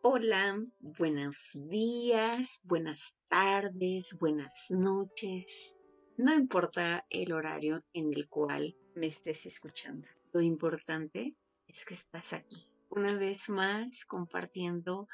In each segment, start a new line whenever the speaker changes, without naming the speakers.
Hola, buenos días, buenas tardes, buenas noches. No importa el horario en el cual me estés escuchando. Lo importante es que estás aquí. Una vez más compartiendo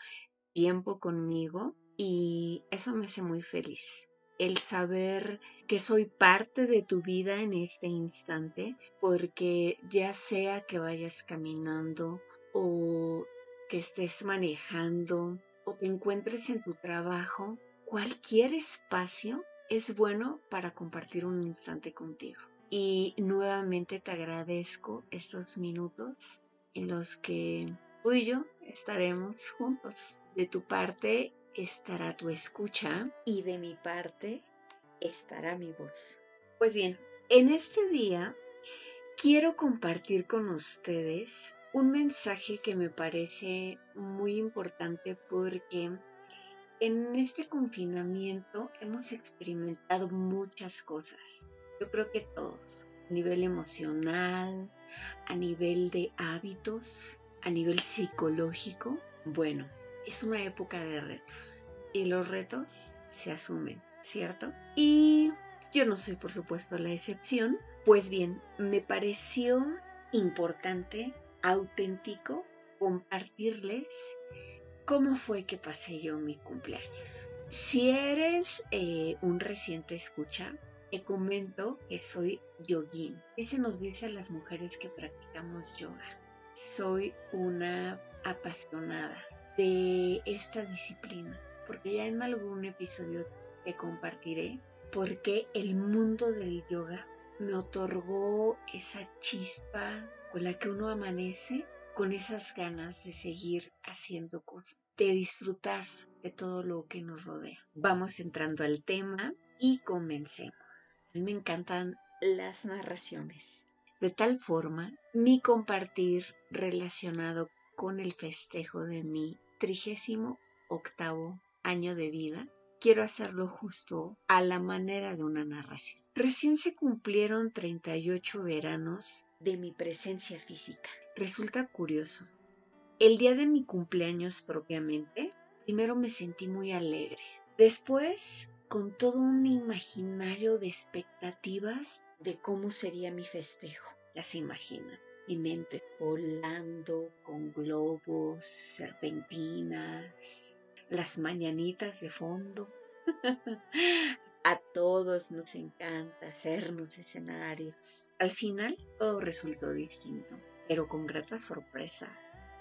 tiempo conmigo y eso me hace muy feliz. El saber que soy parte de tu vida en este instante porque ya sea que vayas caminando o que estés manejando o te encuentres en tu trabajo, cualquier espacio es bueno para compartir un instante contigo. Y nuevamente te agradezco estos minutos en los que tú y yo estaremos juntos. De tu parte estará tu escucha y de mi parte estará mi voz. Pues bien, en este día quiero compartir con ustedes un mensaje que me parece muy importante porque en este confinamiento hemos experimentado muchas cosas. Yo creo que todos, a nivel emocional, a nivel de hábitos, a nivel psicológico. Bueno, es una época de retos y los retos se asumen, ¿cierto? Y yo no soy por supuesto la excepción. Pues bien, me pareció importante auténtico compartirles cómo fue que pasé yo mi cumpleaños. Si eres eh, un reciente escucha, te comento que soy yogin. ¿Qué se nos dice a las mujeres que practicamos yoga? Soy una apasionada de esta disciplina, porque ya en algún episodio te compartiré por qué el mundo del yoga me otorgó esa chispa con la que uno amanece con esas ganas de seguir haciendo cosas, de disfrutar de todo lo que nos rodea. Vamos entrando al tema y comencemos. A mí me encantan las narraciones. De tal forma, mi compartir relacionado con el festejo de mi trigésimo octavo año de vida, quiero hacerlo justo a la manera de una narración. Recién se cumplieron 38 veranos de mi presencia física. Resulta curioso. El día de mi cumpleaños propiamente, primero me sentí muy alegre. Después, con todo un imaginario de expectativas de cómo sería mi festejo. Ya se imaginan. Mi mente volando con globos, serpentinas, las mañanitas de fondo. A todos nos encanta hacernos escenarios. Al final todo resultó distinto, pero con gratas sorpresas.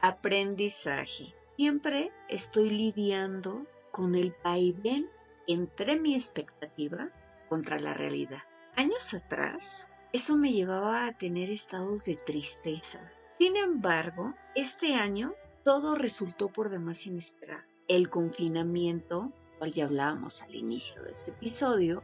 Aprendizaje. Siempre estoy lidiando con el vaivén entre mi expectativa contra la realidad. Años atrás, eso me llevaba a tener estados de tristeza. Sin embargo, este año todo resultó por demás inesperado. El confinamiento cual ya hablábamos al inicio de este episodio,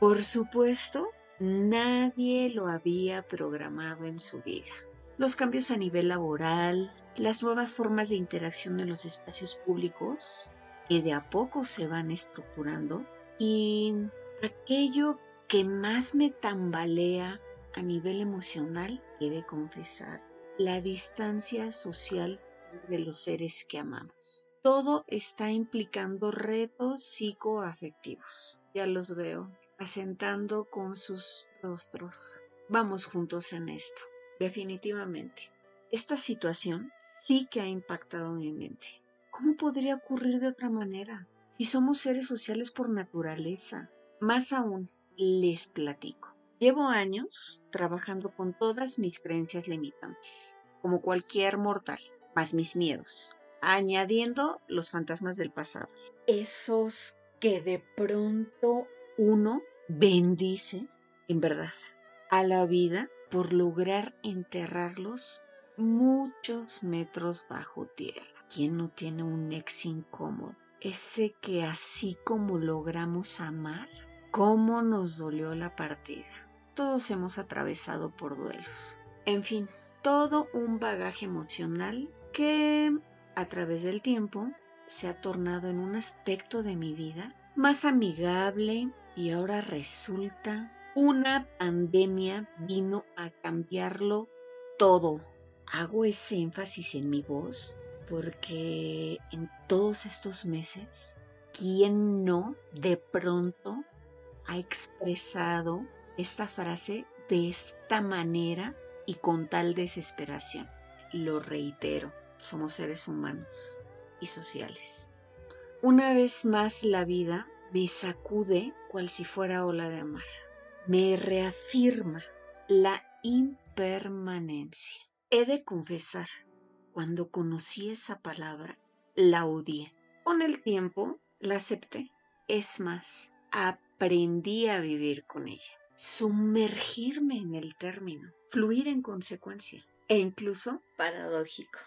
por supuesto, nadie lo había programado en su vida. Los cambios a nivel laboral, las nuevas formas de interacción en los espacios públicos, que de a poco se van estructurando, y aquello que más me tambalea a nivel emocional, he de confesar, la distancia social de los seres que amamos todo está implicando retos psicoafectivos. Ya los veo, asentando con sus rostros. Vamos juntos en esto, definitivamente. Esta situación sí que ha impactado mi mente. ¿Cómo podría ocurrir de otra manera? Si somos seres sociales por naturaleza. Más aún, les platico. Llevo años trabajando con todas mis creencias limitantes, como cualquier mortal, más mis miedos, añadiendo los fantasmas del pasado. Esos que de pronto uno bendice, en verdad, a la vida por lograr enterrarlos muchos metros bajo tierra. ¿quién no tiene un ex incómodo? Ese que así como logramos amar, cómo nos dolió la partida. Todos hemos atravesado por duelos. En fin, todo un bagaje emocional que a través del tiempo se ha tornado en un aspecto de mi vida más amigable y ahora resulta una pandemia vino a cambiarlo todo. Hago ese énfasis en mi voz porque en todos estos meses, ¿quién no de pronto ha expresado esta frase de esta manera y con tal desesperación? Lo reitero, somos seres humanos y sociales. Una vez más la vida me sacude cual si fuera ola de mar. Me reafirma la impermanencia. He de confesar, cuando conocí esa palabra, la odié. Con el tiempo la acepté. Es más, aprendí a vivir con ella, sumergirme en el término, fluir en consecuencia e incluso paradójico.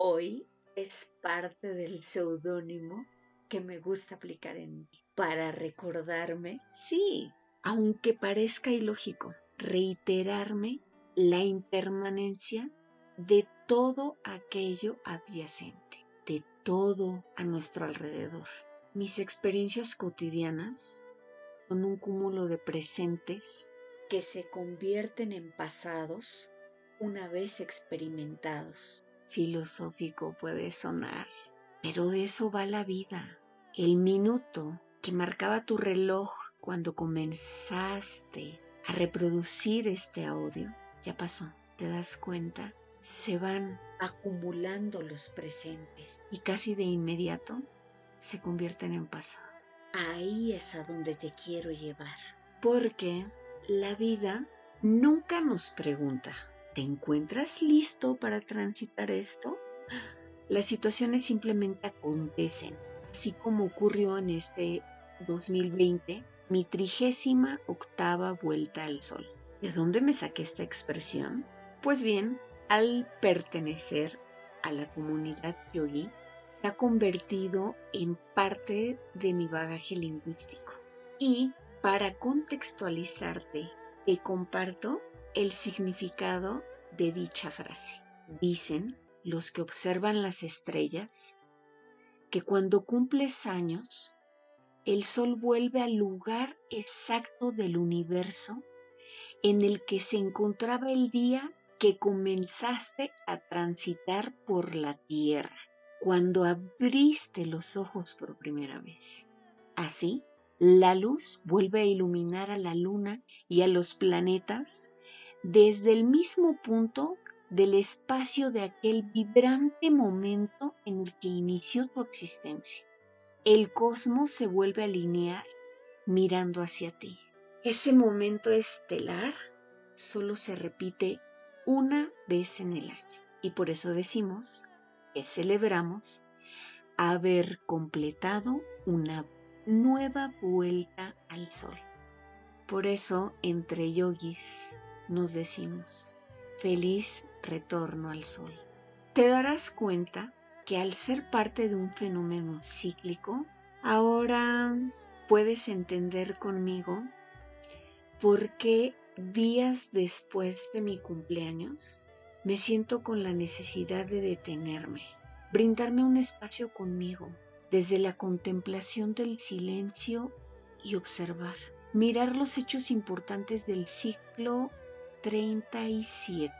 Hoy es parte del seudónimo que me gusta aplicar en mí para recordarme, sí, aunque parezca ilógico, reiterarme la impermanencia de todo aquello adyacente, de todo a nuestro alrededor. Mis experiencias cotidianas son un cúmulo de presentes que se convierten en pasados una vez experimentados. Filosófico puede sonar, pero de eso va la vida. El minuto que marcaba tu reloj cuando comenzaste a reproducir este audio ya pasó. ¿Te das cuenta? Se van acumulando los presentes y casi de inmediato se convierten en pasado. Ahí es a donde te quiero llevar. Porque la vida nunca nos pregunta, ¿te encuentras listo para transitar esto? Las situaciones simplemente acontecen así como ocurrió en este 2020, mi trigésima octava vuelta al sol. ¿De dónde me saqué esta expresión? Pues bien, al pertenecer a la comunidad yogi, se ha convertido en parte de mi bagaje lingüístico. Y para contextualizarte, te comparto el significado de dicha frase. Dicen los que observan las estrellas que cuando cumples años, el sol vuelve al lugar exacto del universo en el que se encontraba el día que comenzaste a transitar por la tierra, cuando abriste los ojos por primera vez. Así, la luz vuelve a iluminar a la luna y a los planetas desde el mismo punto del espacio de aquel vibrante momento en el que inició tu existencia. El cosmos se vuelve a alinear mirando hacia ti. Ese momento estelar solo se repite una vez en el año y por eso decimos que celebramos haber completado una nueva vuelta al sol. Por eso entre yogis nos decimos, feliz retorno al sol. Te darás cuenta que al ser parte de un fenómeno cíclico, ahora puedes entender conmigo por qué días después de mi cumpleaños me siento con la necesidad de detenerme, brindarme un espacio conmigo, desde la contemplación del silencio y observar, mirar los hechos importantes del ciclo 37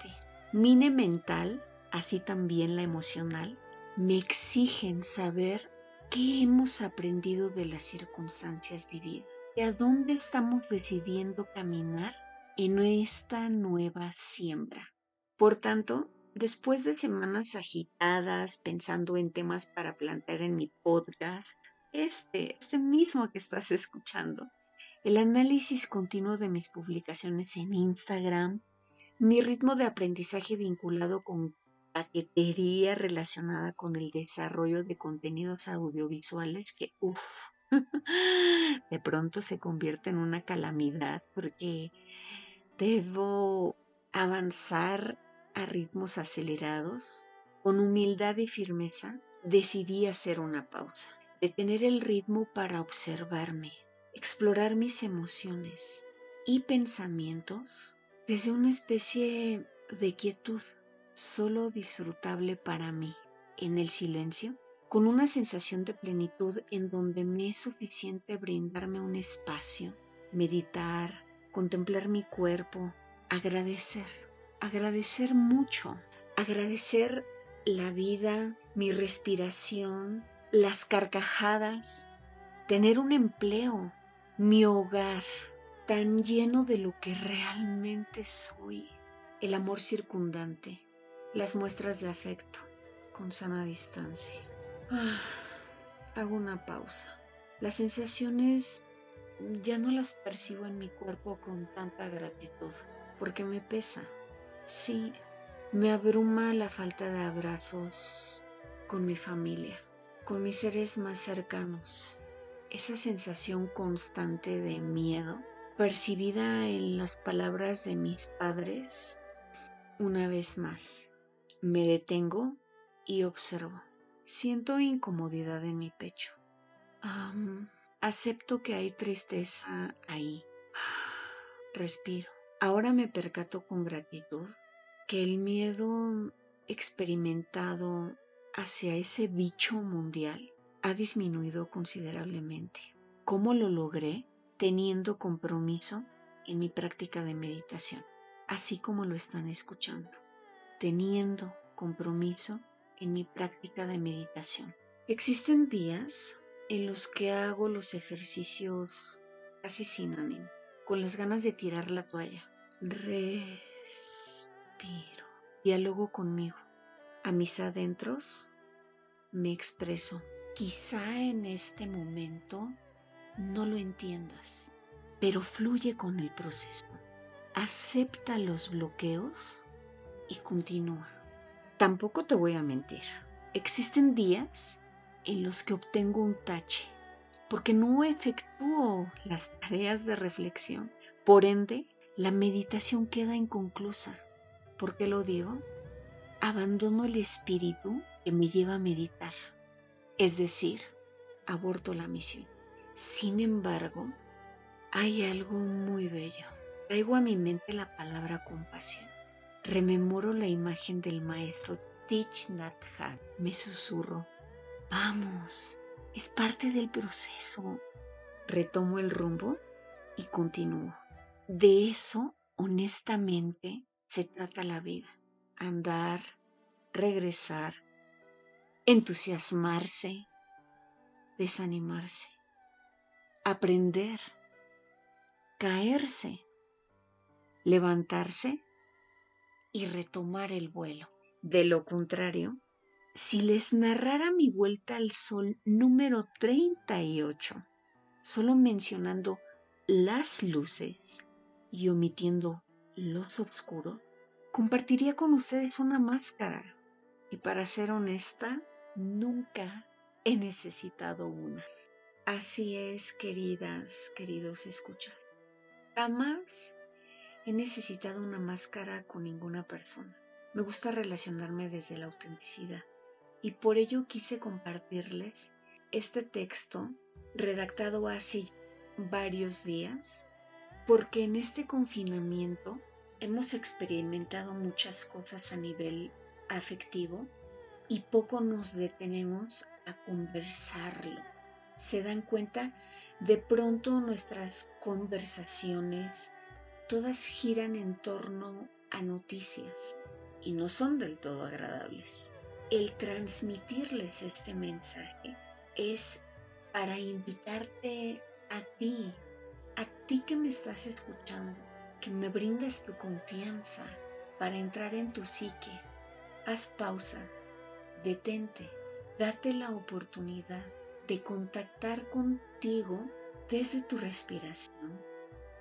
Mine mental, así también la emocional, me exigen saber qué hemos aprendido de las circunstancias vividas y a dónde estamos decidiendo caminar en esta nueva siembra. Por tanto, después de semanas agitadas pensando en temas para plantear en mi podcast, este, este mismo que estás escuchando, el análisis continuo de mis publicaciones en Instagram, mi ritmo de aprendizaje vinculado con paquetería relacionada con el desarrollo de contenidos audiovisuales que, uff, de pronto se convierte en una calamidad porque debo avanzar a ritmos acelerados, con humildad y firmeza, decidí hacer una pausa, detener el ritmo para observarme, explorar mis emociones y pensamientos desde una especie de quietud solo disfrutable para mí, en el silencio, con una sensación de plenitud en donde me es suficiente brindarme un espacio, meditar, contemplar mi cuerpo, agradecer, agradecer mucho, agradecer la vida, mi respiración, las carcajadas, tener un empleo, mi hogar tan lleno de lo que realmente soy, el amor circundante, las muestras de afecto con sana distancia. Ah, hago una pausa. Las sensaciones ya no las percibo en mi cuerpo con tanta gratitud, porque me pesa. Sí, me abruma la falta de abrazos con mi familia, con mis seres más cercanos. Esa sensación constante de miedo, percibida en las palabras de mis padres, una vez más, me detengo y observo. Siento incomodidad en mi pecho. acepto que hay tristeza ahí. Respiro. Ahora me percato con gratitud que el miedo experimentado hacia ese bicho mundial ha disminuido considerablemente. ¿Cómo lo logré? Teniendo compromiso en mi práctica de meditación, así como lo están escuchando. Teniendo compromiso en mi práctica de meditación. Existen días en los que hago los ejercicios casi sin ánimo, con las ganas de tirar la toalla. Respiro. Diálogo conmigo. A mis adentros me expreso. Quizá en este momento no lo entiendas, pero fluye con el proceso. Acepta los bloqueos y continúa. Tampoco te voy a mentir. Existen días en los que obtengo un tache porque no efectúo las tareas de reflexión. Por ende, la meditación queda inconclusa. ¿Por qué lo digo? Abandono el espíritu que me lleva a meditar, es decir, aborto la misión. Sin embargo, hay algo muy bello. Traigo a mi mente la palabra compasión. Rememoro la imagen del maestro Thich Nhat Hanh. Me susurro, vamos, es parte del proceso. Retomo el rumbo y continúo. De eso, honestamente, se trata la vida. Andar, regresar, entusiasmarse, desanimarse, aprender, caerse, levantarse y retomar el vuelo. De lo contrario, si les narrara mi vuelta al sol número 38, solo mencionando las luces y omitiendo los oscuros, compartiría con ustedes una máscara. Y para ser honesta, nunca he necesitado una. Así es, queridas, queridos escuchas. Jamás he necesitado una máscara con ninguna persona. Me gusta relacionarme desde la autenticidad y por ello quise compartirles este texto redactado hace varios días porque en este confinamiento hemos experimentado muchas cosas a nivel afectivo y poco nos detenemos a conversarlo. Se dan cuenta, de pronto nuestras conversaciones todas giran en torno a noticias y no son del todo agradables. El transmitirles este mensaje es para invitarte a ti, a ti que me estás escuchando, que me brindes tu confianza para entrar en tu psique. Haz pausas, detente, date la oportunidad de contactar contigo desde tu respiración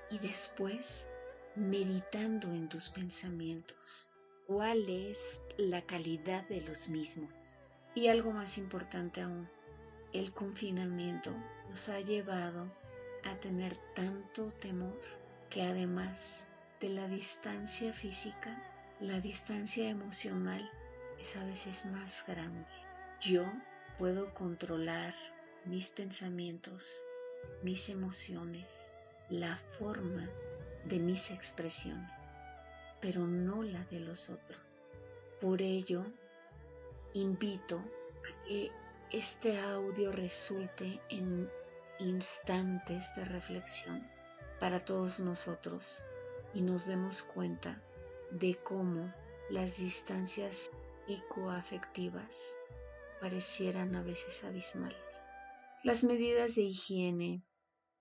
y después meditando en tus pensamientos, cuál es la calidad de los mismos. Y algo más importante aún, el confinamiento nos ha llevado a tener tanto temor que además de la distancia física, la distancia emocional es a veces más grande. yo puedo controlar mis pensamientos, mis emociones, la forma de mis expresiones, pero no la de los otros. Por ello, invito a que este audio resulte en instantes de reflexión para todos nosotros y nos demos cuenta de cómo las distancias psicoafectivas parecieran a veces abismales. Las medidas de higiene,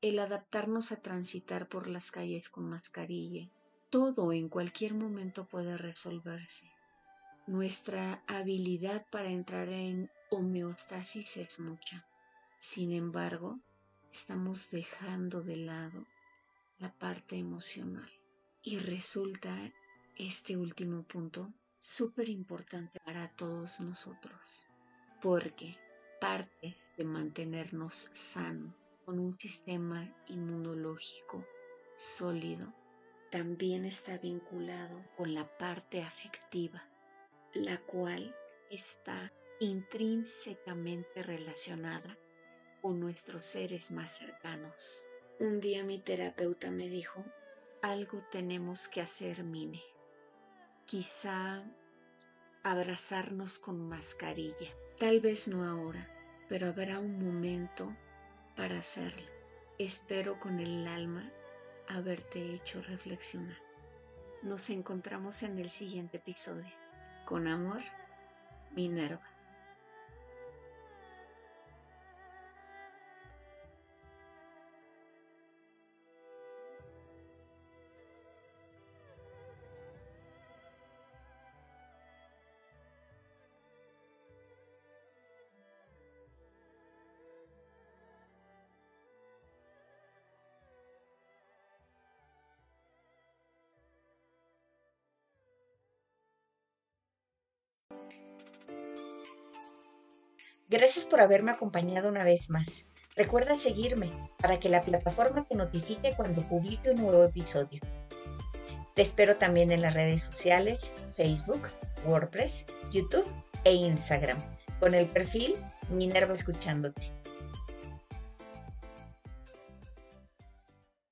el adaptarnos a transitar por las calles con mascarilla, todo en cualquier momento puede resolverse. Nuestra habilidad para entrar en homeostasis es mucha. Sin embargo, estamos dejando de lado la parte emocional. Y resulta este último punto súper importante para todos nosotros, porque parte de mantenernos sanos con un sistema inmunológico sólido también está vinculado con la parte afectiva, la cual está intrínsecamente relacionada con nuestros seres más cercanos. Un día mi terapeuta me dijo, algo tenemos que hacer, Mine. Quizá abrazarnos con mascarilla. Tal vez no ahora, pero habrá un momento para hacerlo. Espero con el alma haberte hecho reflexionar. Nos encontramos en el siguiente episodio. Con amor, Minerva.
Gracias por haberme acompañado una vez más. Recuerda seguirme para que la plataforma te notifique cuando publique un nuevo episodio. Te espero también en las redes sociales, Facebook, WordPress, YouTube e Instagram, con el perfil Minerva Escuchándote.